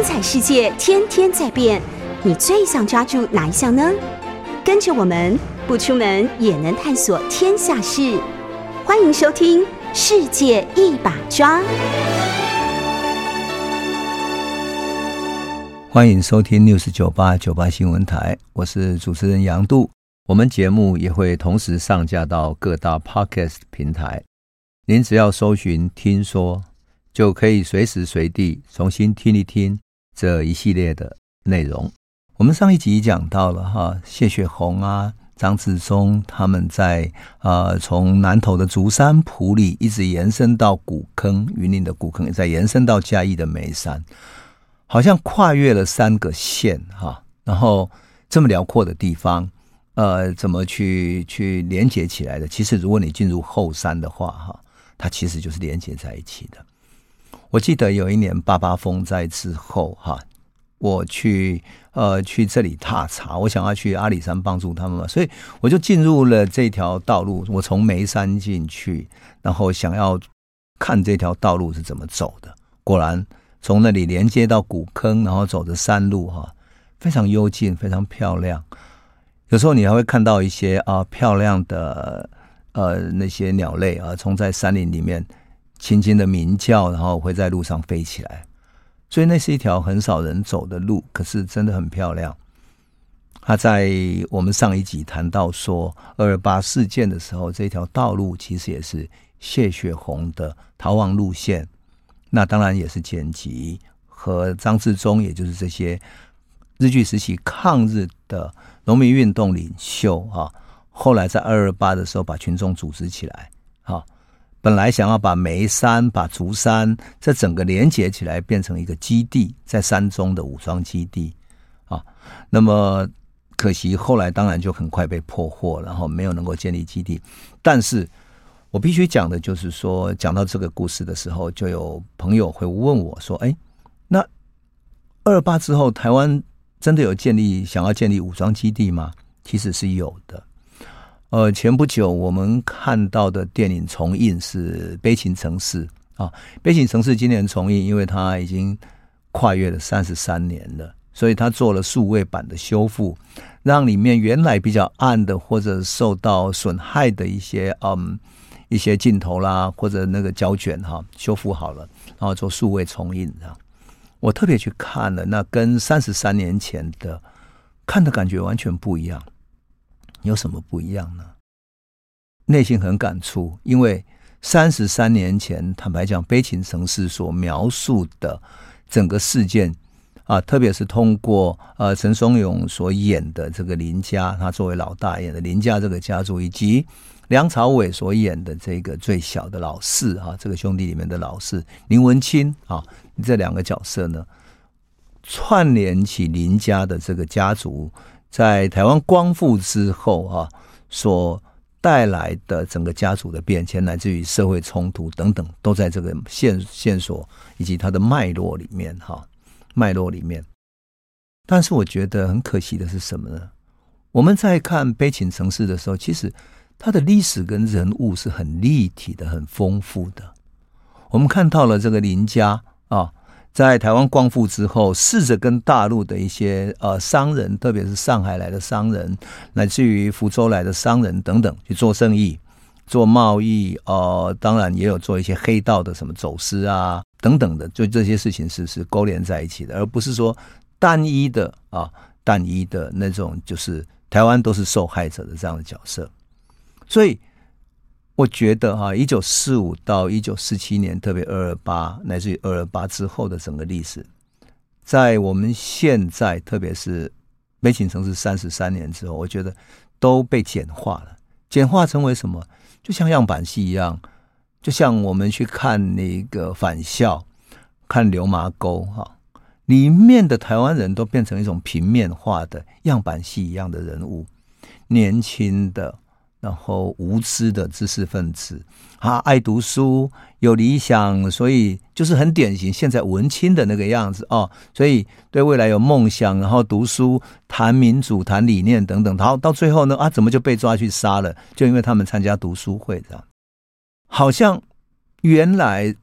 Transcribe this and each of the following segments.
精彩世界天天在变，你最想抓住哪一项呢？跟着我们不出门也能探索天下事，欢迎收听《世界一把抓》。欢迎收听六四九八九八新闻台，我是主持人杨度。我们节目也会同时上架到各大 Podcast 平台，您只要搜寻“听说”，就可以随时随地重新听一听这一系列的内容。我们上一集讲到了哈，谢雪红啊、张自忠他们在呃从南投的竹山埔里一直延伸到古坑，云林的古坑，再延伸到嘉义的梅山，好像跨越了三个县哈，然后这么辽阔的地方。呃，怎么去去连接起来的？其实，如果你进入后山的话，哈，它其实就是连接在一起的。我记得有一年八八风灾之后，哈，我去呃去这里踏查，我想要去阿里山帮助他们嘛，所以我就进入了这条道路。我从眉山进去，然后想要看这条道路是怎么走的。果然，从那里连接到古坑，然后走着山路，哈，非常幽静，非常漂亮。有时候你还会看到一些啊漂亮的呃那些鸟类啊，从在山林里面轻轻的鸣叫，然后会在路上飞起来。所以那是一条很少人走的路，可是真的很漂亮。他在我们上一集谈到说二二八事件的时候，这条道路其实也是谢雪红的逃亡路线。那当然也是简吉和张志忠，也就是这些日据时期抗日的。农民运动领袖啊，后来在二二八的时候把群众组织起来，本来想要把眉山、把竹山这整个连接起来，变成一个基地，在山中的武装基地啊。那么可惜后来当然就很快被破获，然后没有能够建立基地。但是我必须讲的就是说，讲到这个故事的时候，就有朋友会问我说：“哎，那二八之后台湾？”真的有建立想要建立武装基地吗？其实是有的。呃，前不久我们看到的电影重映是《悲情城市》啊，《悲情城市》今年重映，因为它已经跨越了三十三年了，所以它做了数位版的修复，让里面原来比较暗的或者受到损害的一些嗯一些镜头啦，或者那个胶卷哈修复好了，然后做数位重映这样。我特别去看了，那跟三十三年前的看的感觉完全不一样。有什么不一样呢？内心很感触，因为三十三年前，坦白讲，《悲情城市》所描述的整个事件啊，特别是通过呃陈松勇所演的这个林家，他作为老大演的林家这个家族，以及梁朝伟所演的这个最小的老四啊，这个兄弟里面的老四林文清啊。这两个角色呢，串联起林家的这个家族，在台湾光复之后啊，所带来的整个家族的变迁，乃至于社会冲突等等，都在这个线线索以及它的脉络里面哈，脉络里面。但是我觉得很可惜的是什么呢？我们在看《悲情城市》的时候，其实它的历史跟人物是很立体的、很丰富的。我们看到了这个林家。啊，在台湾光复之后，试着跟大陆的一些呃商人，特别是上海来的商人，乃至于福州来的商人等等，去做生意、做贸易，呃，当然也有做一些黑道的什么走私啊等等的，就这些事情是是勾连在一起的，而不是说单一的啊单一的那种，就是台湾都是受害者的这样的角色，所以。我觉得哈，一九四五到一九四七年，特别二二八乃至于二二八之后的整个历史，在我们现在，特别是悲情城市三十三年之后，我觉得都被简化了，简化成为什么？就像样板戏一样，就像我们去看那个返校，看流麻沟哈，里面的台湾人都变成一种平面化的样板戏一样的人物，年轻的。然后无知的知识分子，啊，爱读书，有理想，所以就是很典型现在文青的那个样子哦。所以对未来有梦想，然后读书，谈民主，谈理念等等。然后到最后呢，啊，怎么就被抓去杀了？就因为他们参加读书会这样。好像原来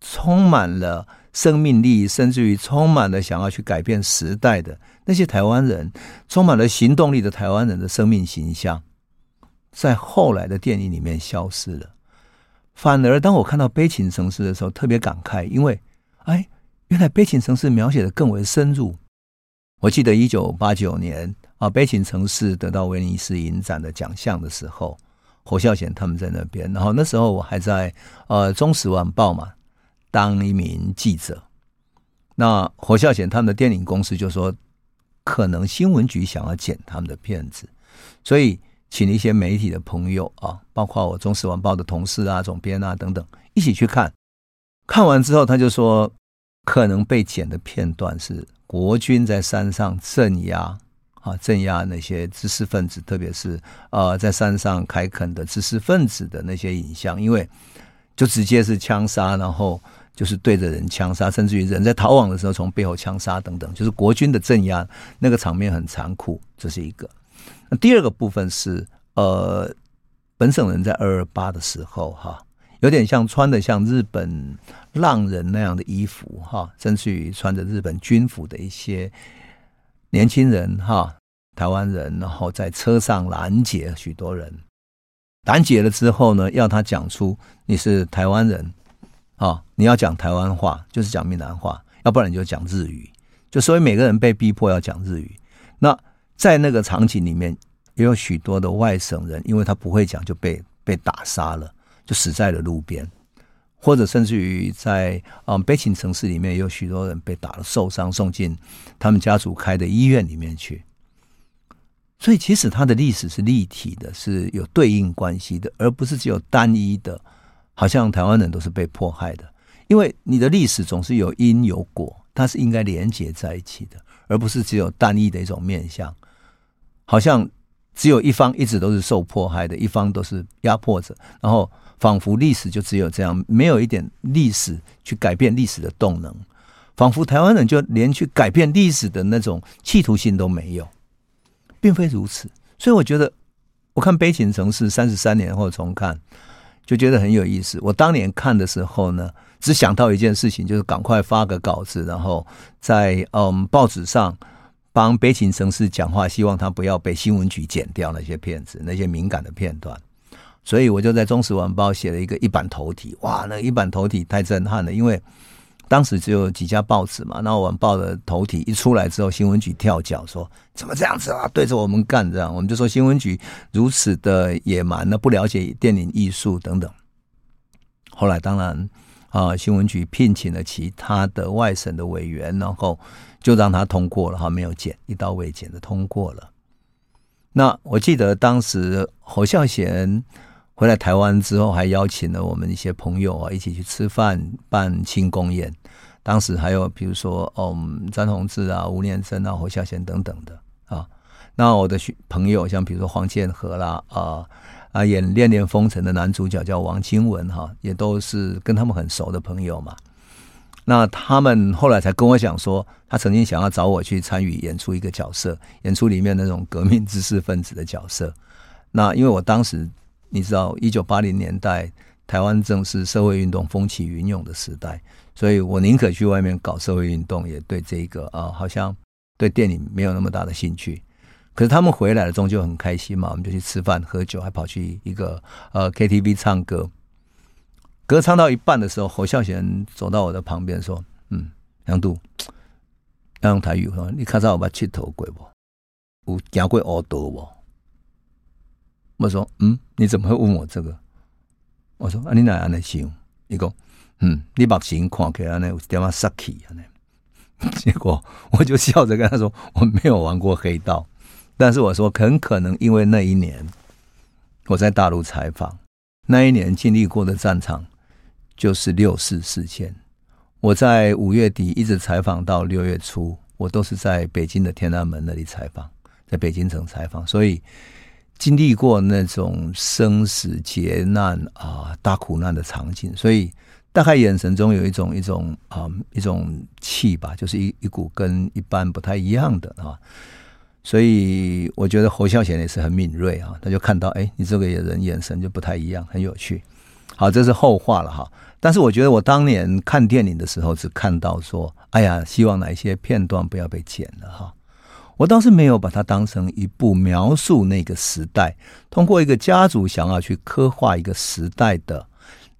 充满了生命力，甚至于充满了想要去改变时代的那些台湾人，充满了行动力的台湾人的生命形象，在后来的电影里面消失了。反而当我看到《悲情城市》的时候，特别感慨，因为哎，原来《悲情城市》描写的更为深入。我记得一九八九年啊，《悲情城市》得到威尼斯影展的奖项的时候，侯孝贤他们在那边，然后那时候我还在呃《中时晚报》嘛。当一名记者，那侯孝贤他们的电影公司就说，可能新闻局想要剪他们的片子，所以请一些媒体的朋友啊，包括我《中时晚报》的同事啊、总编啊等等，一起去看。看完之后，他就说，可能被剪的片段是国军在山上镇压啊，镇压那些知识分子，特别是呃在山上开垦的知识分子的那些影像，因为就直接是枪杀，然后。就是对着人枪杀，甚至于人在逃亡的时候从背后枪杀等等，就是国军的镇压，那个场面很残酷，这是一个。那第二个部分是，呃，本省人在二二八的时候，哈，有点像穿的像日本浪人那样的衣服，哈，甚至于穿着日本军服的一些年轻人，哈，台湾人，然后在车上拦截许多人，拦截了之后呢，要他讲出你是台湾人。啊、你要讲台湾话，就是讲闽南话，要不然你就讲日语。就所以每个人被逼迫要讲日语。那在那个场景里面，也有许多的外省人，因为他不会讲，就被被打杀了，就死在了路边，或者甚至于在嗯悲情城市里面，有许多人被打了受伤，送进他们家族开的医院里面去。所以其实它的历史是立体的，是有对应关系的，而不是只有单一的。好像台湾人都是被迫害的，因为你的历史总是有因有果，它是应该连接在一起的，而不是只有单一的一种面向。好像只有一方一直都是受迫害的，一方都是压迫者，然后仿佛历史就只有这样，没有一点历史去改变历史的动能，仿佛台湾人就连去改变历史的那种企图心都没有，并非如此。所以我觉得，我看《悲情城市》三十三年后重看。就觉得很有意思。我当年看的时候呢，只想到一件事情，就是赶快发个稿子，然后在嗯报纸上帮悲情城市讲话，希望他不要被新闻局剪掉那些片子、那些敏感的片段。所以我就在《中时晚报》写了一个一版头题。哇，那一版头题太震撼了，因为当时只有几家报纸嘛。那晚报的头题一出来之后，新闻局跳脚说：“怎么这样子啊？对着我们干这样？”我们就说新闻局如此的野蛮，那不了解电影艺术等等。后来当然啊，新闻局聘请了其他的外省的委员，然后就让他通过了哈，没有剪，一刀未剪的通过了。那我记得当时侯孝贤。回来台湾之后，还邀请了我们一些朋友啊，一起去吃饭办庆功宴。当时还有比如说，嗯，詹宏志啊、吴念真啊、侯孝贤等等的啊。那我的朋友像比如说黄建和啦，啊啊，演《恋恋风尘》的男主角叫王清文哈，也都是跟他们很熟的朋友嘛。那他们后来才跟我讲说，他曾经想要找我去参与演出一个角色，演出里面那种革命知识分子的角色。那因为我当时。你知道，一九八零年代台湾正是社会运动风起云涌的时代，所以我宁可去外面搞社会运动，也对这个啊，好像对电影没有那么大的兴趣。可是他们回来了，终究很开心嘛，我们就去吃饭喝酒，还跑去一个呃 KTV 唱歌。歌唱到一半的时候，侯孝贤走到我的旁边说：“嗯，杨度，要用台语说，你看到我把气头鬼不？有行过乌道不？”我说：“嗯，你怎么会问我这个？”我说：“啊，你哪样的想？”你讲：“嗯，你把钱看起来呢，有点啊杀气啊。”结果我就笑着跟他说：“我没有玩过黑道，但是我说很可能因为那一年我在大陆采访，那一年经历过的战场就是六四事件。我在五月底一直采访到六月初，我都是在北京的天安门那里采访，在北京城采访，所以。”经历过那种生死劫难啊，大苦难的场景，所以大概眼神中有一种一种啊一种气吧，就是一一股跟一般不太一样的啊。所以我觉得侯孝贤也是很敏锐啊，他就看到哎，你这个人眼神就不太一样，很有趣。好，这是后话了哈。但是我觉得我当年看电影的时候，只看到说，哎呀，希望哪一些片段不要被剪了哈。我倒是没有把它当成一部描述那个时代，通过一个家族想要去刻画一个时代的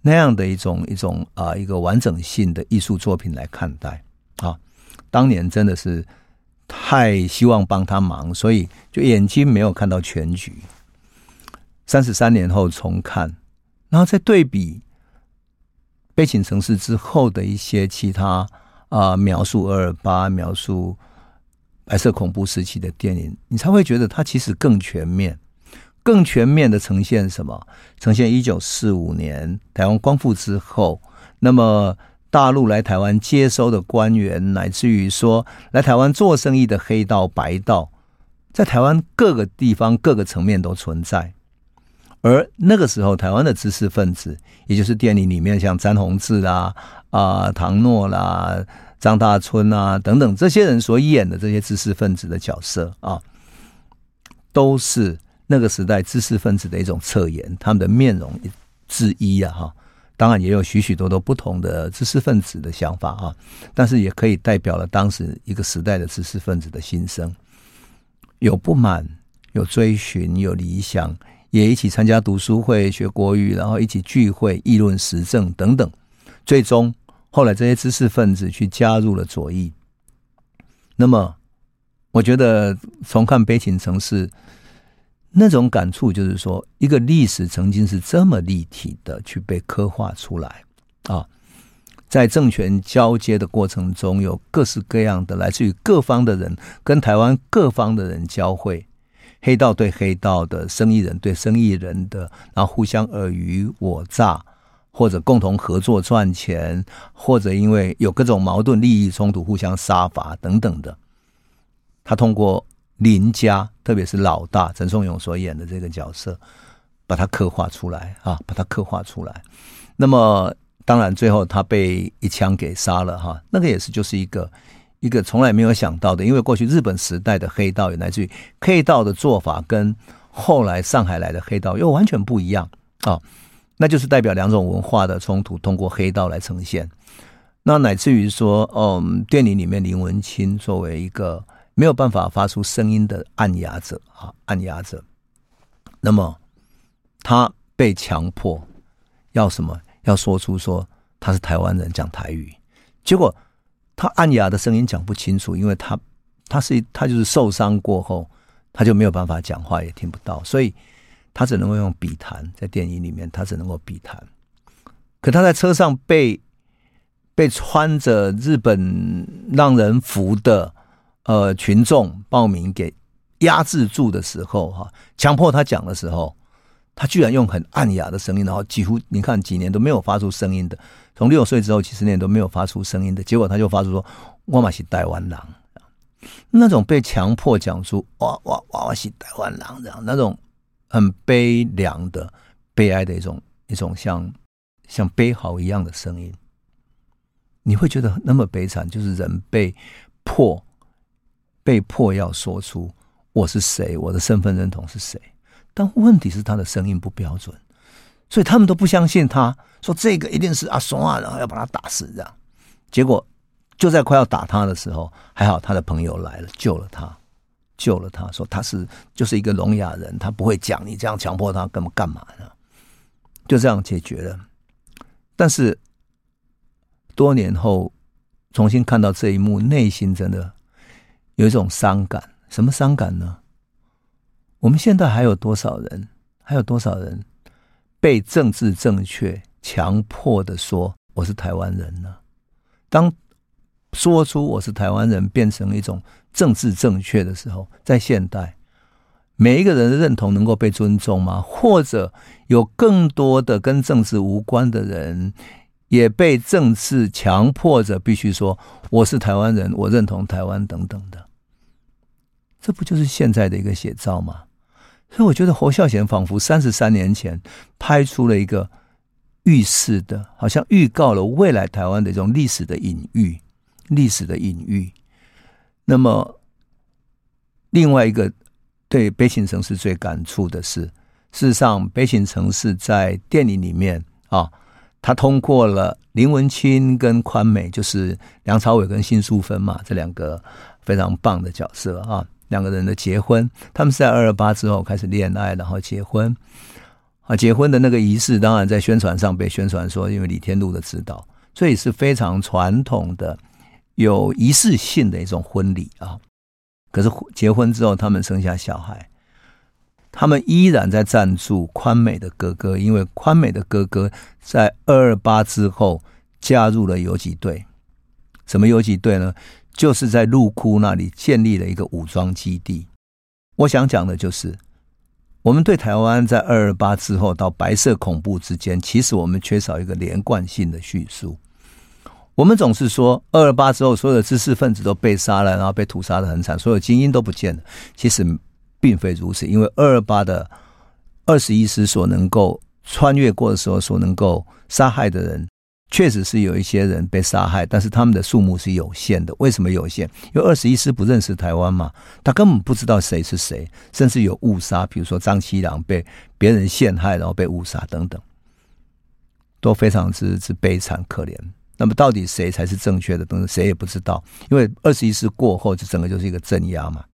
那样的一种一种啊、一个完整性的艺术作品来看待啊。当年真的是太希望帮他忙，所以就眼睛没有看到全局。三十三年后重看，然后再对比《悲情城市》之后的一些其他啊、描述二二八描述。白色恐怖时期的电影，你才会觉得它其实更全面，更全面的呈现什么？呈现一九四五年台湾光复之后，那么大陆来台湾接收的官员，乃至于说来台湾做生意的黑道白道，在台湾各个地方各个层面都存在。而那个时候，台湾的知识分子，也就是电影里面像詹宏志啦、啊、唐诺啦。张大春啊，等等这些人所演的这些知识分子的角色啊，都是那个时代知识分子的一种侧颜，他们的面容之一啊，哈。当然也有许许多多不同的知识分子的想法啊，但是也可以代表了当时一个时代的知识分子的心声，有不满，有追寻，有理想，也一起参加读书会学国语，然后一起聚会议论时政等等，最终。后来这些知识分子去加入了左翼，那么我觉得重看《悲情城市》那种感触，就是说一个历史曾经是这么立体的去被刻画出来啊，在政权交接的过程中，有各式各样的来自于各方的人跟台湾各方的人交汇，黑道对黑道的，生意人对生意人的，然后互相尔虞我诈。或者共同合作赚钱，或者因为有各种矛盾、利益冲突，互相杀伐等等的。他通过林家，特别是老大陈松勇所演的这个角色，把他刻画出来啊，把他刻画出来。那么，当然最后他被一枪给杀了哈，那个也是就是一个一个从来没有想到的，因为过去日本时代的黑道，也来自于黑道的做法，跟后来上海来的黑道又完全不一样啊。那就是代表两种文化的冲突，通过黑道来呈现。那乃至于说，嗯，电影里面林文清作为一个没有办法发出声音的按压者啊，按压者，那么他被强迫要什么？要说出说他是台湾人，讲台语。结果他按压的声音讲不清楚，因为他他是他就是受伤过后，他就没有办法讲话，也听不到，所以。他只能够用笔谈，在电影里面，他只能够笔谈。可他在车上被被穿着日本浪人服的呃群众报名给压制住的时候，哈，强迫他讲的时候，他居然用很暗哑的声音，然后几乎你看几年都没有发出声音的，从六岁之后几十年都没有发出声音的结果，他就发出说：“我嘛是台湾人。”那种被强迫讲出“哇哇哇我是台湾人”这样那种。很悲凉的、悲哀的一种一种像像悲嚎一样的声音，你会觉得那么悲惨，就是人被迫被迫要说出我是谁，我的身份认同是谁。但问题是他的声音不标准，所以他们都不相信他，说这个一定是阿松啊，然后要把他打死这样。结果就在快要打他的时候，还好他的朋友来了，救了他。救了他，说他是就是一个聋哑人，他不会讲，你这样强迫他干嘛干嘛呢？就这样解决了。但是多年后重新看到这一幕，内心真的有一种伤感。什么伤感呢？我们现在还有多少人？还有多少人被政治正确强迫的说我是台湾人呢？当说出我是台湾人变成一种。政治正确的时候，在现代，每一个人的认同能够被尊重吗？或者有更多的跟政治无关的人，也被政治强迫着必须说我是台湾人，我认同台湾等等的，这不就是现在的一个写照吗？所以我觉得侯孝贤仿佛三十三年前拍出了一个预示的，好像预告了未来台湾的一种历史的隐喻，历史的隐喻。那么，另外一个对《悲情城市》最感触的是，事实上，《悲情城市》在电影里面啊，他通过了林文清跟宽美，就是梁朝伟跟辛淑芬嘛，这两个非常棒的角色啊，两个人的结婚，他们是在二二八之后开始恋爱，然后结婚啊，结婚的那个仪式，当然在宣传上被宣传说，因为李天禄的指导，所以是非常传统的、有仪式性的一种婚礼啊。可是结婚之后，他们生下小孩。他们依然在赞助宽美的哥哥，因为宽美的哥哥在二二八之后加入了游击队。什么游击队呢？就是在陆窟那里建立了一个武装基地。我想讲的就是，我们对台湾在二二八之后到白色恐怖之间，其实我们缺少一个连贯性的叙述。我们总是说二二八之后所有的知识分子都被杀了，然后被屠杀得很惨，所有精英都不见了。其实。并非如此，因为二二八的二十一师所能够穿越过的时候，所能够杀害的人，确实是有一些人被杀害，但是他们的数目是有限的。为什么有限？因为二十一师不认识台湾嘛，他根本不知道谁是谁，甚至有误杀，比如说张七郎被别人陷害，然后被误杀等等，都非常之之悲惨可怜。那么到底谁才是正确的？等等，谁也不知道，因为二十一师过后，就整个就是一个镇压嘛。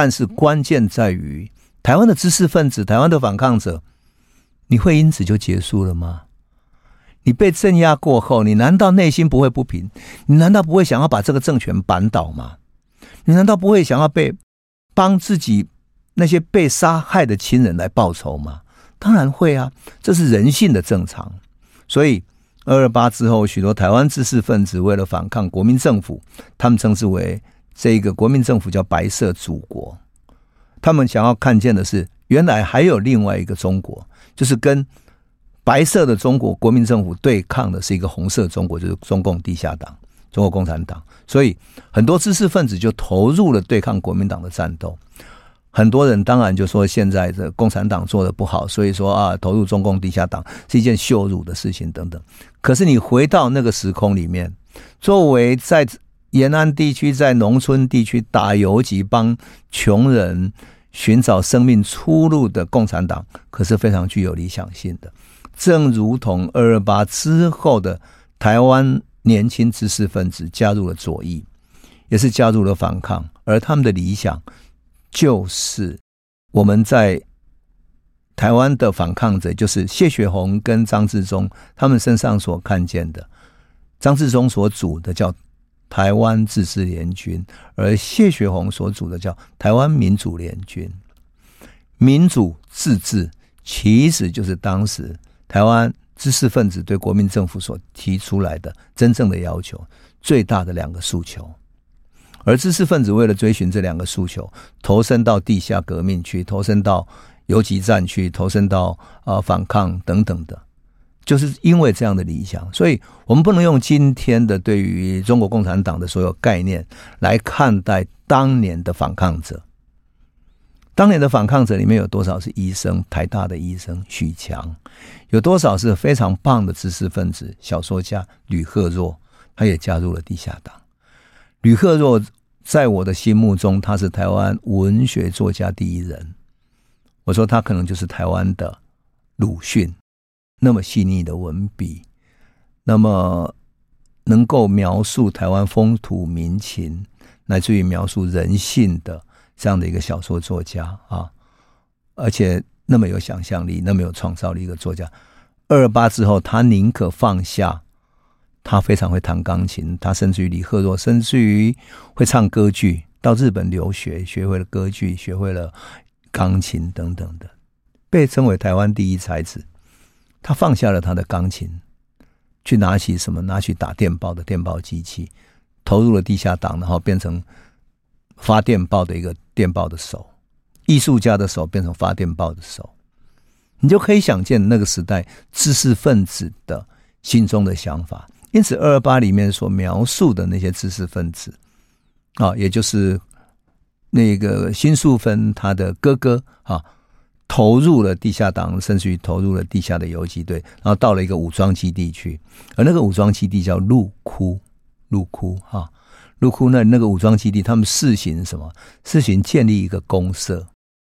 但是关键在于，台湾的知识分子、台湾的反抗者，你会因此就结束了吗？你被镇压过后，你难道内心不会不平？你难道不会想要把这个政权扳倒吗？你难道不会想要被帮自己那些被杀害的亲人来报仇吗？当然会啊，这是人性的正常。所以二二八之后，许多台湾知识分子为了反抗国民政府，他们称之为。这个国民政府叫白色祖国，他们想要看见的是，原来还有另外一个中国，就是跟白色的中国国民政府对抗的是一个红色中国，就是中共地下党、中国共产党。所以很多知识分子就投入了对抗国民党的战斗。很多人当然就说现在的共产党做得不好，所以说啊，投入中共地下党是一件羞辱的事情等等。可是你回到那个时空里面，作为在延安地区在农村地区打游击，帮穷人寻找生命出路的共产党，可是非常具有理想性的。正如同二二八之后的台湾年轻知识分子加入了左翼，也是加入了反抗，而他们的理想就是我们在台湾的反抗者，就是谢雪红跟张志忠他们身上所看见的，张志忠所组的叫。台湾自治联军，而谢雪红所组的叫台湾民主联军。民主自治其实就是当时台湾知识分子对国民政府所提出来的真正的要求，最大的两个诉求。而知识分子为了追寻这两个诉求，投身到地下革命去，投身到游击战去，投身到啊、呃、反抗等等的。就是因为这样的理想，所以我们不能用今天的对于中国共产党的所有概念来看待当年的反抗者。当年的反抗者里面有多少是医生？台大的医生许强，有多少是非常棒的知识分子、小说家吕赫若，他也加入了地下党。吕赫若在我的心目中，他是台湾文学作家第一人。我说他可能就是台湾的鲁迅。那么细腻的文笔，那么能够描述台湾风土民情，乃至于描述人性的这样的一个小说作家啊，而且那么有想象力，那么有创造力一个作家。二二八之后，他宁可放下，他非常会弹钢琴，他甚至于李贺若，甚至于会唱歌剧，到日本留学，学会了歌剧，学会了钢琴等等的，被称为台湾第一才子。他放下了他的钢琴，去拿起什么？拿起打电报的电报机器，投入了地下党，然后变成发电报的一个电报的手，艺术家的手变成发电报的手，你就可以想见那个时代知识分子的心中的想法。因此，二二八里面所描述的那些知识分子啊，也就是那个辛淑芬他的哥哥啊。投入了地下党，甚至于投入了地下的游击队，然后到了一个武装基地去，而那个武装基地叫陆窟，陆窟哈，陆窟那那个武装基地，他们试行什么？试行建立一个公社，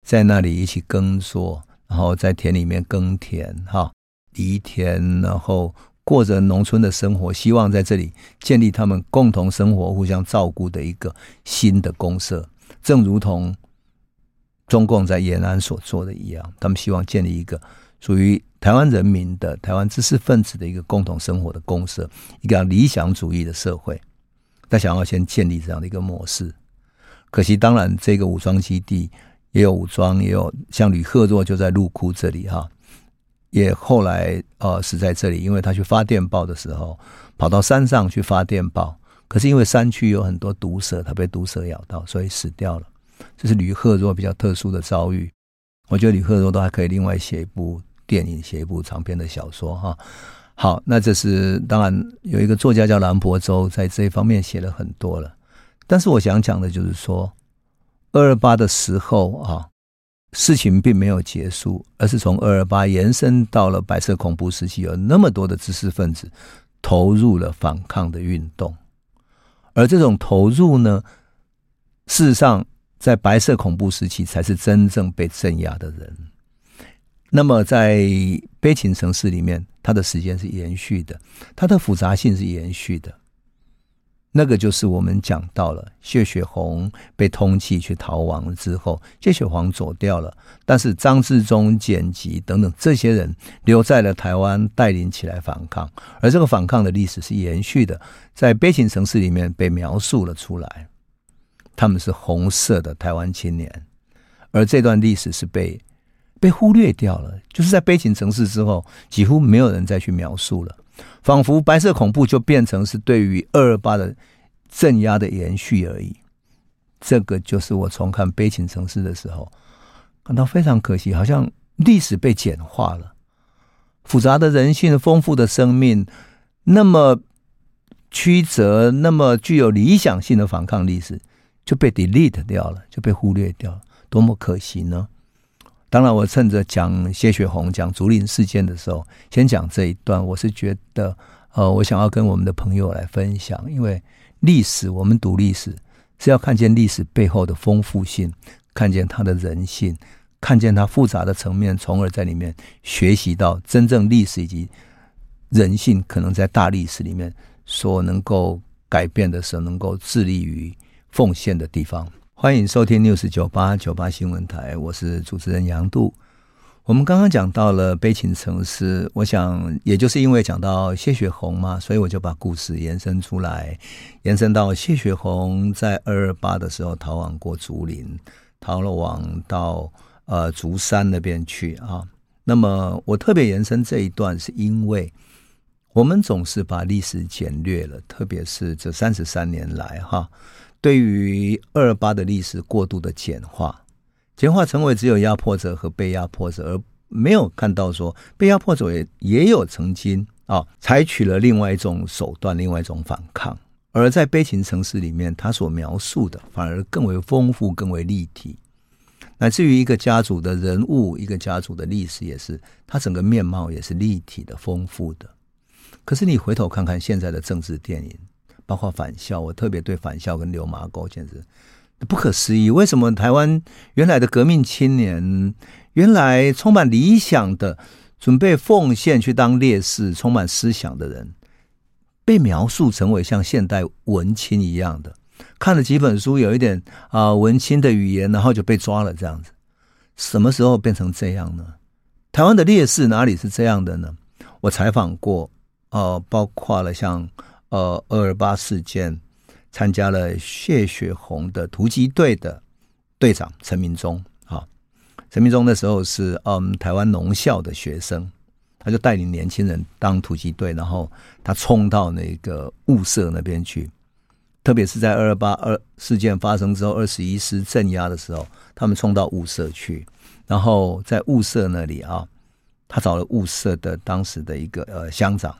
在那里一起耕作，然后在田里面耕田哈，犁田，然后过着农村的生活，希望在这里建立他们共同生活、互相照顾的一个新的公社，正如同中共在延安所做的一样，他们希望建立一个属于台湾人民的台湾知识分子的一个共同生活的公社，一个理想主义的社会。他想要先建立这样的一个模式，可惜当然这个武装基地也有武装，也有像吕赫若就在鹿窟这里哈，也后来呃死在这里，因为他去发电报的时候跑到山上去发电报，可是因为山区有很多毒蛇，他被毒蛇咬到，所以死掉了。这是吕赫若比较特殊的遭遇，我觉得吕赫若都还可以另外写一部电影，写一部长篇的小说哈。好，那这是当然有一个作家叫蓝伯洲，在这一方面写了很多了。但是我想讲的就是说，二二八的时候啊，事情并没有结束，而是从二二八延伸到了白色恐怖时期，有那么多的知识分子投入了反抗的运动，而这种投入呢，事实上在白色恐怖时期才是真正被镇压的人。那么，在悲情城市里面，它的时间是延续的，它的复杂性是延续的。那个就是我们讲到了谢雪红被通缉去逃亡了之后，谢雪红走掉了，但是张志忠、简吉等等这些人留在了台湾，带领起来反抗，而这个反抗的历史是延续的，在悲情城市里面被描述了出来。他们是红色的台湾青年，而这段历史是被。被忽略掉了，就是在悲情城市之后，几乎没有人再去描述了，仿佛白色恐怖就变成是对于二二八的镇压的延续而已。这个就是我重看悲情城市的时候，感到非常可惜，好像历史被简化了，复杂的人性、丰富的生命，那么曲折、那么具有理想性的反抗历史就被 delete 掉了，就被忽略掉了，多么可惜呢？当然，我趁着讲谢雪红、讲竹林事件的时候，先讲这一段。我是觉得，呃，我想要跟我们的朋友来分享，因为历史，我们读历史是要看见历史背后的丰富性，看见它的人性，看见它复杂的层面，从而在里面学习到真正历史以及人性可能在大历史里面所能够改变的时候，能够致力于奉献的地方。欢迎收听 News 九八九八新闻台，我是主持人杨度。我们刚刚讲到了悲情城市，我想也就是因为讲到谢雪红嘛，所以我就把故事延伸出来，延伸到谢雪红在二二八的时候逃亡过竹林，逃了亡到呃竹山那边去啊。那么我特别延伸这一段，是因为我们总是把历史简略了，特别是这三十三年来哈。对于二二八的历史过度的简化，简化成为只有压迫者和被压迫者，而没有看到说被压迫者也也有曾经啊采取了另外一种手段，另外一种反抗。而在悲情城市里面，他所描述的反而更为丰富、更为立体，乃至于一个家族的人物、一个家族的历史，也是他整个面貌也是立体的、丰富的。可是你回头看看现在的政治电影。包括返校，我特别对返校跟流麻沟简直不可思议。为什么台湾原来的革命青年，原来充满理想的、准备奉献去当烈士、充满思想的人，被描述成为像现代文青一样的？看了几本书，有一点啊文青的语言，然后就被抓了这样子。什么时候变成这样呢？台湾的烈士哪里是这样的呢？我采访过，呃，包括了像。呃，二二八事件参加了谢雪红的突击队的队长陈明忠啊，陈明忠那时候是嗯台湾农校的学生，他就带领年轻人当突击队，然后他冲到那个雾社那边去，特别是在二二八二事件发生之后，二十一师镇压的时候，他们冲到雾社去，然后在雾社那里啊，他找了雾社的当时的一个呃乡长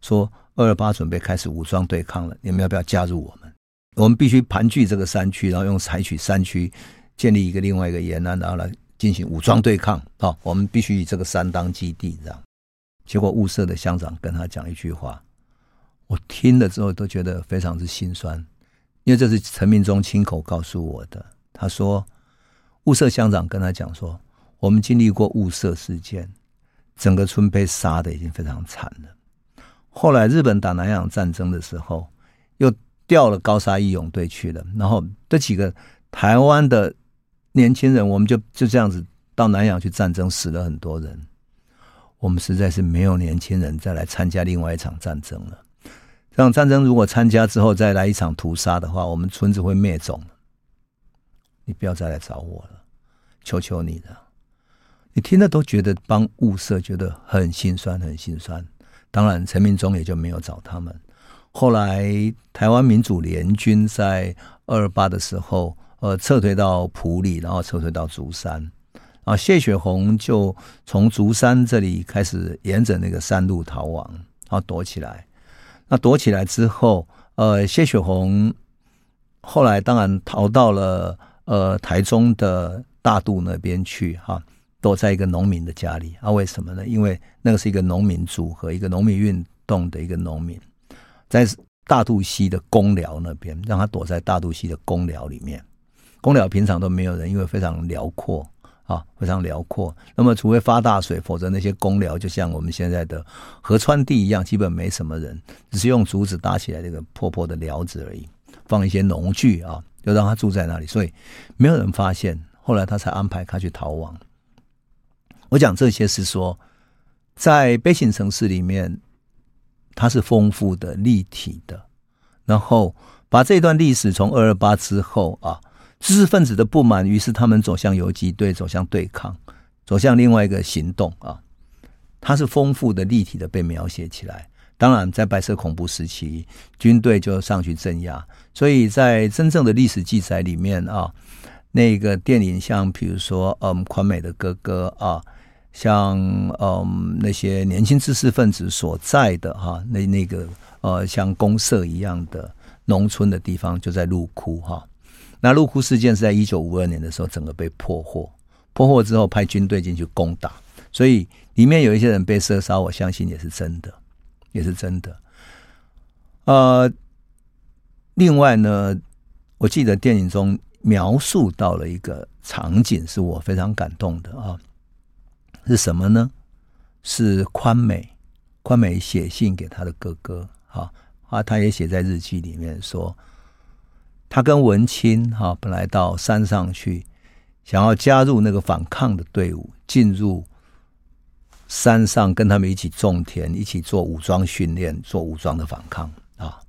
说。二二八准备开始武装对抗了，你们要不要加入我们？我们必须盘踞这个山区，然后用采取山区建立一个另外一个延安，然后来进行武装对抗。好，我们必须以这个山当基地，这样。结果雾社的乡长跟他讲一句话，我听了之后都觉得非常之心酸，因为这是陈明忠亲口告诉我的。他说，雾社乡长跟他讲说，我们经历过雾社事件，整个村被杀的已经非常惨了。后来日本打南洋战争的时候，又调了高砂义勇队去了，然后这几个台湾的年轻人，我们就就这样子到南洋去战争，死了很多人。我们实在是没有年轻人再来参加另外一场战争了。这场战争如果参加之后再来一场屠杀的话，我们村子会灭种。你不要再来找我了，求求你了。你听了都觉得帮物色，觉得很心酸，很心酸。当然，陈明忠也就没有找他们。后来，台湾民主联军在二八的时候，呃，撤退到埔里，然后撤退到竹山。啊，谢雪红就从竹山这里开始沿着那个山路逃亡，然后躲起来。那躲起来之后，呃，谢雪红后来当然逃到了呃台中的大肚那边去，哈。躲在一个农民的家里啊？为什么呢？因为那个是一个农民组合，一个农民运动的一个农民，在大肚溪的公寮那边，让他躲在大肚溪的公寮里面。公寮平常都没有人，因为非常辽阔啊，非常辽阔。那么除非发大水，否则那些公寮就像我们现在的河川地一样，基本没什么人，只是用竹子搭起来这个破破的寮子而已，放一些农具啊，就让他住在那里，所以没有人发现。后来他才安排他去逃亡。我讲这些是说，在悲情城市里面，它是丰富的、立体的。然后把这段历史从二二八之后啊，知识分子的不满，于是他们走向游击队，走向对抗，走向另外一个行动啊。它是丰富的、立体的被描写起来。当然，在白色恐怖时期，军队就上去镇压。所以在真正的历史记载里面啊，那个电影像比如说，嗯，宽美的哥哥啊。像嗯那些年轻知识分子所在的哈那那个呃像公社一样的农村的地方就在鹿窟哈，那鹿窟事件是在一九五二年的时候整个被破获，破获之后派军队进去攻打，所以里面有一些人被射杀，我相信也是真的，也是真的。呃，另外呢，我记得电影中描述到了一个场景，是我非常感动的啊。是什么呢？是宽美，宽美写信给他的哥哥，哈啊，他也写在日记里面说，他跟文清哈本来到山上去，想要加入那个反抗的队伍，进入山上跟他们一起种田，一起做武装训练，做武装的反抗啊。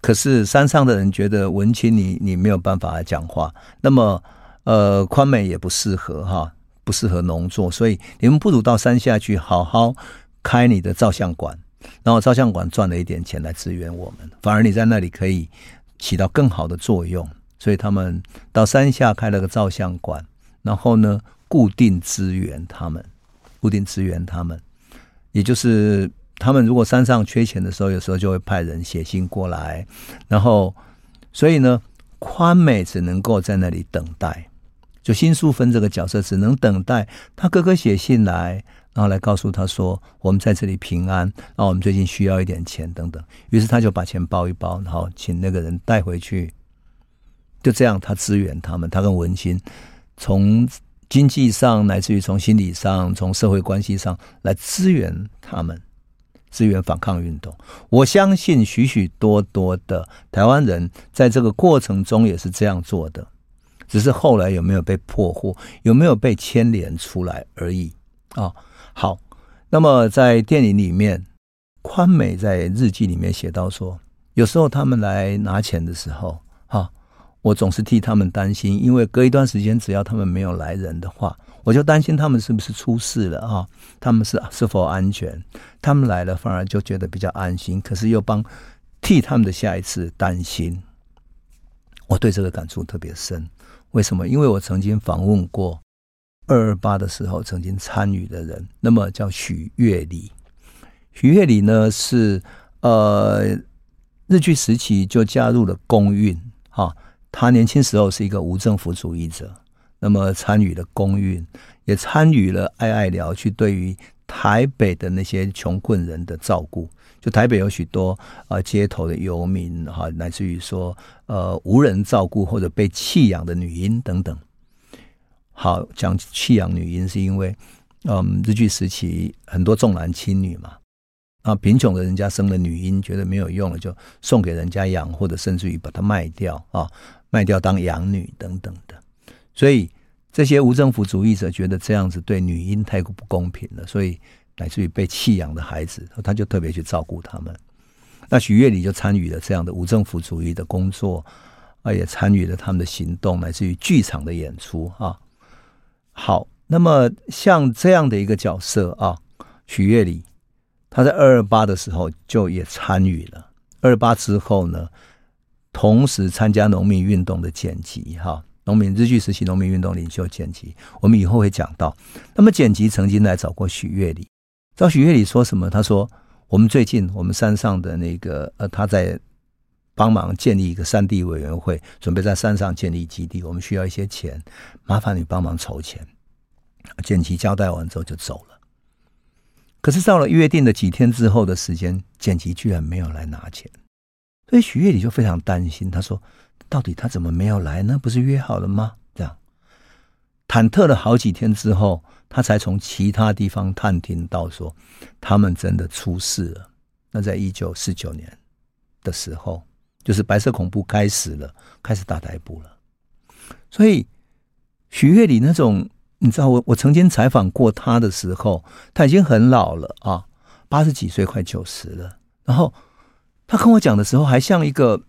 可是山上的人觉得文清你你没有办法讲话，那么呃宽美也不适合哈。不适合农作，所以你们不如到山下去好好开你的照相馆，然后照相馆赚了一点钱来支援我们，反而你在那里可以起到更好的作用。所以他们到山下开了个照相馆，然后呢，固定支援他们，固定支援他们，也就是他们如果山上缺钱的时候，有时候就会派人写信过来，然后所以呢，宽美只能够在那里等待。就辛淑芬这个角色只能等待他哥哥写信来，然后来告诉他说：“我们在这里平安，然后我们最近需要一点钱等等。”于是他就把钱包一包，然后请那个人带回去。就这样，他支援他们，他跟文清从经济上，乃至于从心理上，从社会关系上来支援他们，支援反抗运动。我相信许许多多的台湾人在这个过程中也是这样做的。只是后来有没有被破获，有没有被牵连出来而已啊。好，那么在电影里面，宽美在日记里面写到说，有时候他们来拿钱的时候，哈，我总是替他们担心，因为隔一段时间，只要他们没有来人的话，我就担心他们是不是出事了啊？他们是是否安全？他们来了，反而就觉得比较安心，可是又帮替他们的下一次担心。我对这个感触特别深。为什么？因为我曾经访问过二二八的时候曾经参与的人，那么叫许月里。许月里呢是呃日据时期就加入了公运，哈，他年轻时候是一个无政府主义者，那么参与了公运，也参与了爱爱寮去对于台北的那些穷困人的照顾。就台北有许多啊、街头的游民哈，乃至于说呃无人照顾或者被弃养的女婴等等。好，讲弃养女婴是因为嗯，日据时期很多重男轻女嘛，啊，贫穷的人家生了女婴，觉得没有用了，就送给人家养，或者甚至于把它卖掉啊，卖掉当养女等等的。所以这些无政府主义者觉得这样子对女婴太过不公平了，所以乃至于被弃养的孩子，他就特别去照顾他们。那许月里就参与了这样的无政府主义的工作，啊，也参与了他们的行动，乃至于剧场的演出啊。好。那么像这样的一个角色啊，许月里，他在二二八的时候就也参与了。二二八之后呢，同时参加农民运动的剪辑哈，农民日据时期农民运动领袖剪辑，我们以后会讲到。那么剪辑曾经来找过许月里，找许月里说什么？他说：“我们最近我们山上的那个呃，他在帮忙建立一个山地委员会，准备在山上建立基地，我们需要一些钱，麻烦你帮忙筹钱。”剪辑交代完之后就走了，可是到了约定的几天之后的时间，剪辑居然没有来拿钱，所以许月里就非常担心。他说：“到底他怎么没有来呢？不是约好了吗？”这样忐忑了好几天之后，他才从其他地方探听到说，他们真的出事了。那在一九四九年的时候，就是白色恐怖开始了，开始大逮捕了。所以许月里那种。你知道我我曾经采访过他的时候，他已经很老了啊，八十几岁，快九十了。然后他跟我讲的时候，还像一个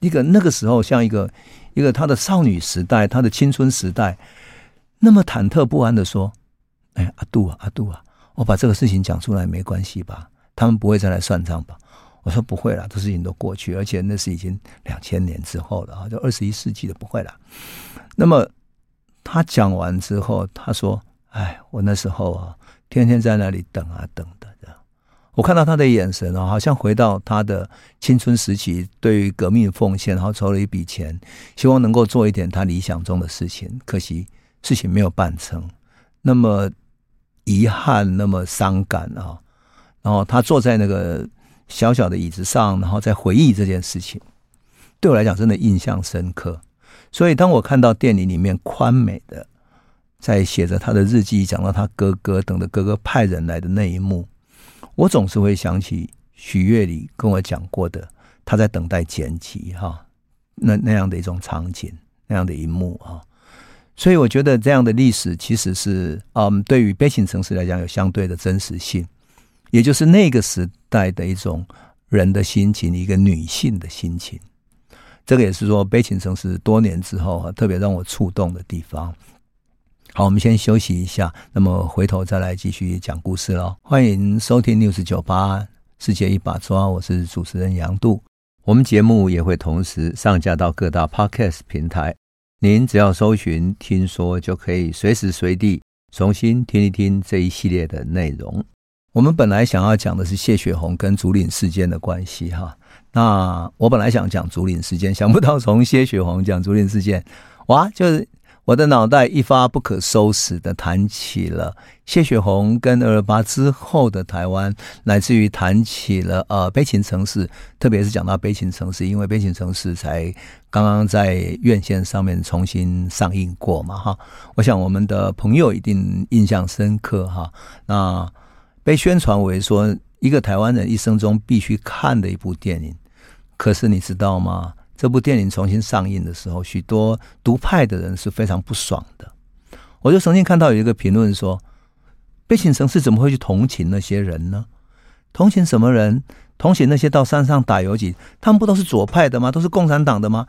一个那个时候像一个一个他的少女时代，他的青春时代，那么忐忑不安的说：“哎，阿杜啊，阿杜啊，我把这个事情讲出来没关系吧？他们不会再来算账吧？”我说：“不会了，这事情都过去，而且那是已经两千年之后了啊，就二十一世纪的不会了。”那么。他讲完之后，他说：“哎，我那时候啊，天天在那里等啊等的。我看到他的眼神啊，好像回到他的青春时期，对于革命奉献，然后筹了一笔钱，希望能够做一点他理想中的事情。可惜事情没有办成，那么遗憾，那么伤感啊。然后他坐在那个小小的椅子上，然后在回忆这件事情，对我来讲，真的印象深刻。”所以，当我看到电影里面宽美的在写着他的日记，讲到他哥哥等着哥哥派人来的那一幕，我总是会想起许月里跟我讲过的他在等待剪辑哈，那那样的一种场景，那样的一幕啊。所以，我觉得这样的历史其实是嗯，对于悲情城市来讲有相对的真实性，也就是那个时代的一种人的心情，一个女性的心情。这个也是说《悲情城市》多年之后啊，特别让我触动的地方。好，我们先休息一下，那么回头再来继续讲故事喽。欢迎收听 News 九八世界一把抓，我是主持人杨度。我们节目也会同时上架到各大 Podcast 平台，您只要搜寻“听说”，就可以随时随地重新听一听这一系列的内容。我们本来想要讲的是谢雪红跟竹林事件的关系，哈。那我本来想讲竹林事件，想不到从谢雪红讲竹林事件，哇，就是我的脑袋一发不可收拾的谈起了谢雪红跟二二八之后的台湾，乃至于谈起了呃悲情城市，特别是讲到悲情城市，因为悲情城市才刚刚在院线上面重新上映过嘛，哈，我想我们的朋友一定印象深刻哈，那。被宣传为说一个台湾人一生中必须看的一部电影，可是你知道吗？这部电影重新上映的时候，许多独派的人是非常不爽的。我就曾经看到有一个评论说：“悲情城市怎么会去同情那些人呢？同情什么人？同情那些到山上打游击，他们不都是左派的吗？都是共产党的吗？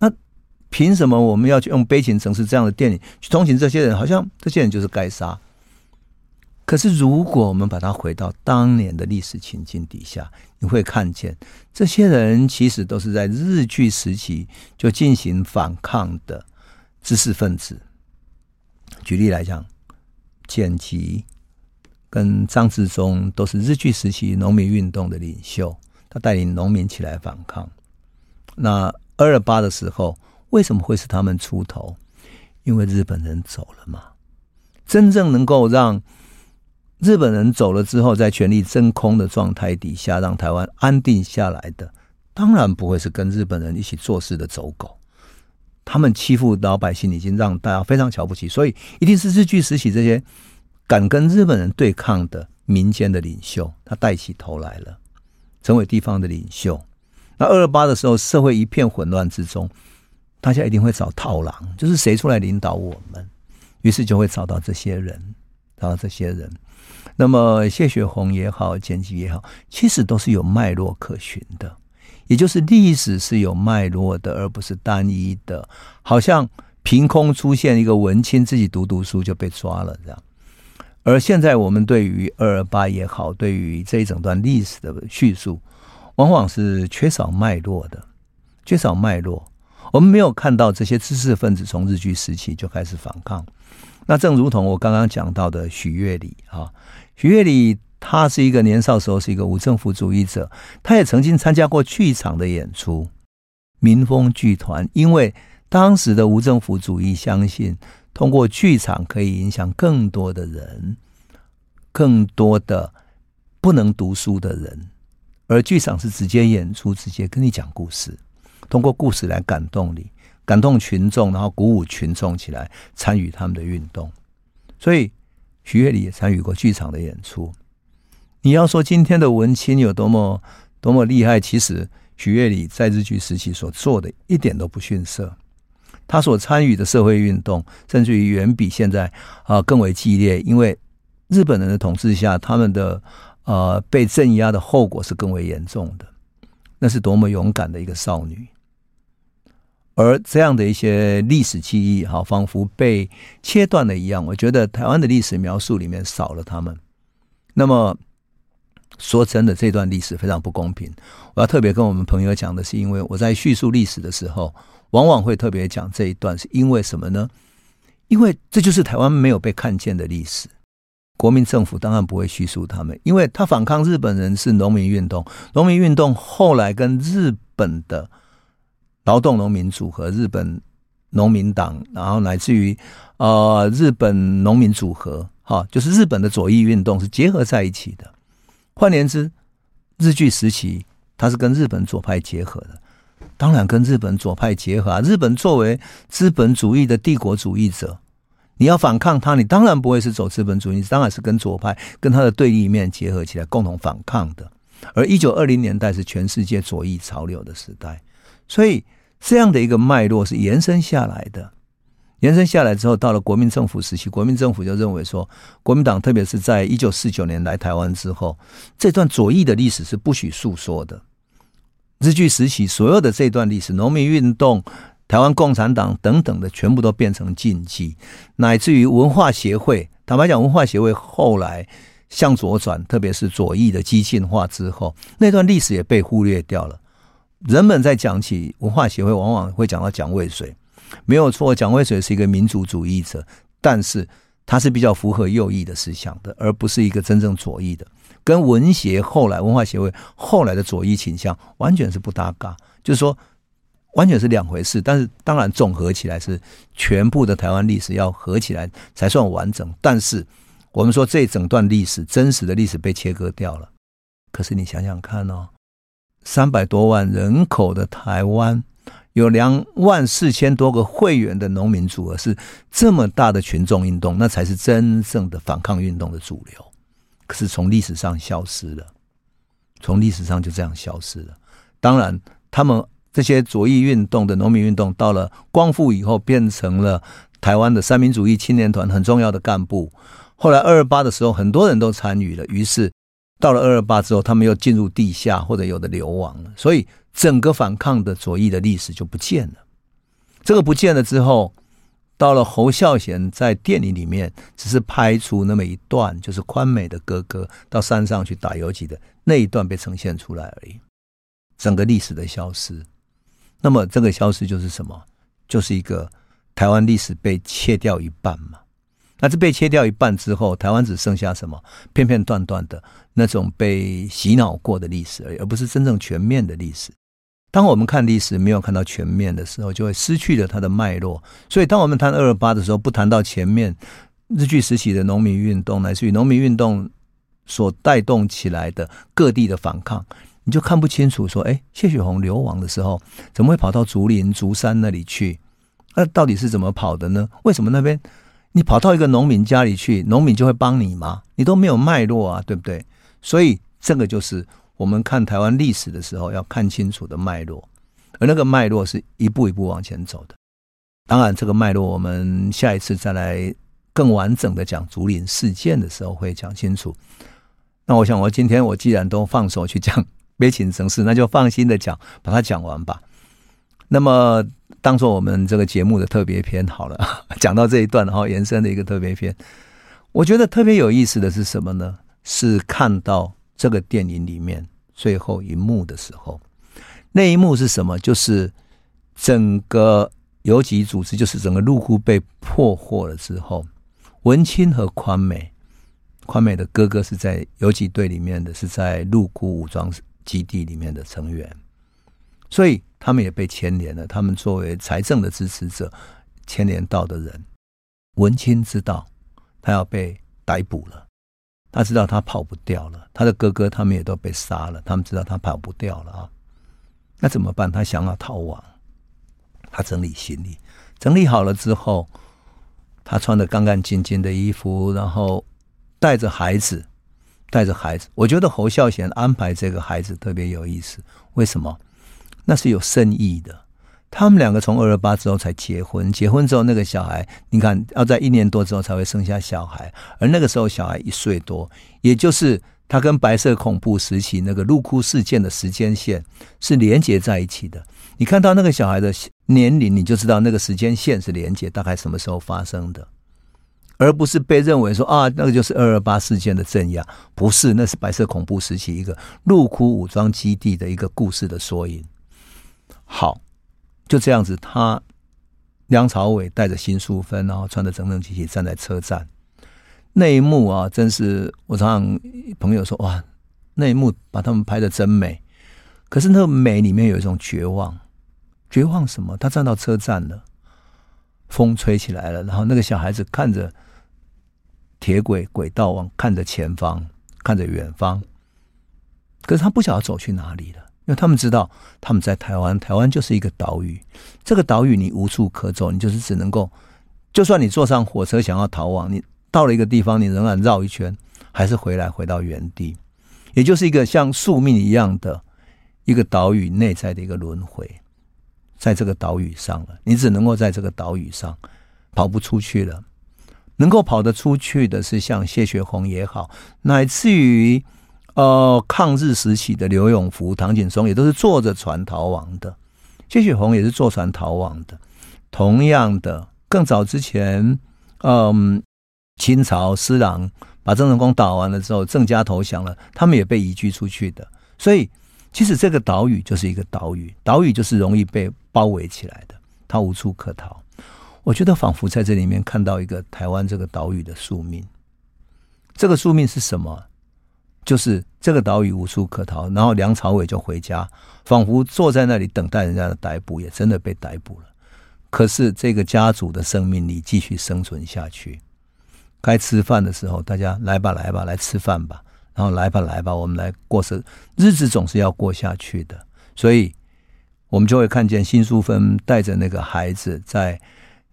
那凭什么我们要去用悲情城市这样的电影去同情这些人？好像这些人就是该杀。”可是，如果我们把它回到当年的历史情境底下，你会看见这些人其实都是在日据时期就进行反抗的知识分子。举例来讲，剪辑跟张治中都是日据时期农民运动的领袖，他带领农民起来反抗。那二二八的时候，为什么会是他们出头？因为日本人走了嘛。真正能够让日本人走了之后，在权力真空的状态底下，让台湾安定下来的，当然不会是跟日本人一起做事的走狗。他们欺负老百姓，已经让大家非常瞧不起，所以一定是日据时期这些敢跟日本人对抗的民间的领袖，他带起头来了，成为地方的领袖。那二二八的时候，社会一片混乱之中，大家一定会找套狼，就是谁出来领导我们，于是就会找到这些人，找到这些人。那么谢雪红也好，简吉也好，其实都是有脉络可循的，也就是历史是有脉络的，而不是单一的。好像凭空出现一个文青自己读读书就被抓了这样。而现在我们对于二二八也好，对于这一整段历史的叙述，往往是缺少脉络的，缺少脉络。我们没有看到这些知识分子从日据时期就开始反抗。那正如同我刚刚讲到的许月里啊。许月里，他是一个年少时候是一个无政府主义者，他也曾经参加过剧场的演出，民风剧团。因为当时的无政府主义相信，通过剧场可以影响更多的人，更多的不能读书的人，而剧场是直接演出，直接跟你讲故事，通过故事来感动你，感动群众，然后鼓舞群众起来参与他们的运动，所以。许月里也参与过剧场的演出。你要说今天的文青有多么多么厉害，其实许月里在日据时期所做的一点都不逊色。他所参与的社会运动，甚至于远比现在啊更为激烈。因为日本人的统治下，他们的呃被镇压的后果是更为严重的。那是多么勇敢的一个少女。而这样的一些历史记忆，哈，仿佛被切断了一样。我觉得台湾的历史描述里面少了他们。那么说真的，这段历史非常不公平。我要特别跟我们朋友讲的是，因为我在叙述历史的时候，往往会特别讲这一段，是因为什么呢？因为这就是台湾没有被看见的历史。国民政府当然不会叙述他们，因为他反抗日本人是农民运动，农民运动后来跟日本的。劳动农民组合、日本农民党，然后乃至于呃日本农民组合，哈，就是日本的左翼运动是结合在一起的。换言之，日据时期它是跟日本左派结合的，当然跟日本左派结合啊。日本作为资本主义的帝国主义者，你要反抗他，你当然不会是走资本主义，当然是跟左派跟他的对立面结合起来共同反抗的。而一九二零年代是全世界左翼潮流的时代，所以。这样的一个脉络是延伸下来的，延伸下来之后，到了国民政府时期，国民政府就认为说，国民党特别是在一九四九年来台湾之后，这段左翼的历史是不许诉说的。日据时期所有的这段历史，农民运动、台湾共产党等等的，全部都变成禁忌，乃至于文化协会，坦白讲，文化协会后来向左转，特别是左翼的激进化之后，那段历史也被忽略掉了。人们在讲起文化协会，往往会讲到蒋渭水，没有错。蒋渭水是一个民族主义者，但是他是比较符合右翼的思想的，而不是一个真正左翼的。跟文协后来文化协会后来的左翼倾向完全是不搭嘎，就是说完全是两回事。但是当然总合起来是全部的台湾历史要合起来才算完整。但是我们说这整段历史真实的历史被切割掉了，可是你想想看哦。三百多万人口的台湾，有两万四千多个会员的农民组合，是这么大的群众运动，那才是真正的反抗运动的主流。可是从历史上消失了，从历史上就这样消失了。当然，他们这些左翼运动的农民运动，到了光复以后，变成了台湾的三民主义青年团很重要的干部。后来二二八的时候，很多人都参与了，于是。到了二二八之后，他们又进入地下，或者有的流亡了，所以整个反抗的左翼的历史就不见了。这个不见了之后，到了侯孝贤在电影里面只是拍出那么一段，就是宽美的哥哥到山上去打游击的那一段被呈现出来而已。整个历史的消失，那么这个消失就是什么？就是一个台湾历史被切掉一半嘛。那这被切掉一半之后，台湾只剩下什么？片片段段的那种被洗脑过的历史而已，而不是真正全面的历史。当我们看历史没有看到全面的时候，就会失去了它的脉络。所以，当我们谈二二八的时候，不谈到前面日据时期的农民运动，乃至于农民运动所带动起来的各地的反抗，你就看不清楚。说，哎，谢雪红流亡的时候，怎么会跑到竹林竹山那里去？那到底是怎么跑的呢？为什么那边？你跑到一个农民家里去，农民就会帮你吗？你都没有脉络啊，对不对？所以这个就是我们看台湾历史的时候要看清楚的脉络，而那个脉络是一步一步往前走的。当然，这个脉络我们下一次再来更完整的讲竹林事件的时候会讲清楚。那我想，我今天我既然都放手去讲悲情城市，那就放心的讲，把它讲完吧。那么，当做我们这个节目的特别篇好了，讲到这一段，然后延伸的一个特别篇。我觉得特别有意思的是什么呢？是看到这个电影里面最后一幕的时候，那一幕是什么？就是整个游击组织，就是整个陆库被破获了之后，文清和宽美，宽美的哥哥是在游击队里面的，是在陆库武装基地里面的成员，所以。他们也被牵连了。他们作为财政的支持者，牵连到的人，文清知道他要被逮捕了，他知道他跑不掉了。他的哥哥他们也都被杀了，他们知道他跑不掉了啊。那怎么办？他想要逃亡。他整理行李，整理好了之后，他穿的干干净净的衣服，然后带着孩子，带着孩子。我觉得侯孝贤安排这个孩子特别有意思，为什么？那是有深意的。他们两个从二二八之后才结婚，结婚之后那个小孩，你看要在一年多之后才会生下小孩，而那个时候小孩一岁多，也就是他跟白色恐怖时期那个陆库事件的时间线是连接在一起的。你看到那个小孩的年龄，你就知道那个时间线是连接，大概什么时候发生的，而不是被认为说啊，那个就是二二八事件的镇压，不是，那是白色恐怖时期一个陆库武装基地的一个故事的缩影。好，就这样子，他梁朝伟带着辛淑芬，然后穿的整整齐齐站在车站那一幕啊，真是我常常朋友说哇，那一幕把他们拍的真美。可是那个美里面有一种绝望，绝望什么？他站到车站了，风吹起来了，然后那个小孩子看着铁轨轨道往看着前方，看着远方，可是他不晓得走去哪里了。因为他们知道他们在台湾，台湾就是一个岛屿。这个岛屿你无处可走，你就是只能够，就算你坐上火车想要逃亡，你到了一个地方，你仍然绕一圈，还是回来回到原地，也就是一个像宿命一样的一个岛屿内在的一个轮回，在这个岛屿上了，你只能够在这个岛屿上跑不出去了。能够跑得出去的是像谢雪红也好，乃至于。呃，抗日时期的刘永福、唐景崧也都是坐着船逃亡的，谢雪红也是坐船逃亡的。同样的，更早之前，嗯，清朝施琅把郑成功打完了之后，郑家投降了，他们也被移居出去的。所以，其实这个岛屿就是一个岛屿，岛屿就是容易被包围起来的，它无处可逃。我觉得仿佛在这里面看到一个台湾这个岛屿的宿命。这个宿命是什么？就是这个岛屿无处可逃，然后梁朝伟就回家，仿佛坐在那里等待人家的逮捕，也真的被逮捕了。可是这个家族的生命力继续生存下去。该吃饭的时候，大家来吧来吧来吃饭吧，然后来吧来吧，我们来过生日子，总是要过下去的。所以，我们就会看见辛淑芬带着那个孩子在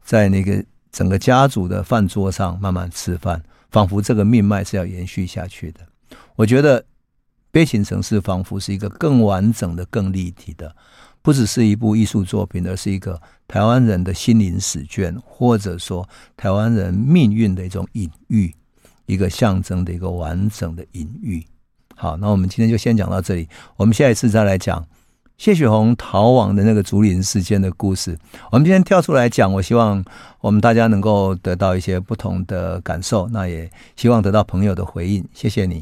在那个整个家族的饭桌上慢慢吃饭，仿佛这个命脉是要延续下去的。我觉得《悲情城市》仿佛是一个更完整的、更立体的，不只是一部艺术作品，而是一个台湾人的心灵史卷，或者说台湾人命运的一种隐喻，一个象征的一个完整的隐喻。好，那我们今天就先讲到这里，我们下一次再来讲谢雪红逃亡的那个竹林事件的故事。我们今天跳出来讲，我希望我们大家能够得到一些不同的感受，那也希望得到朋友的回应。谢谢你。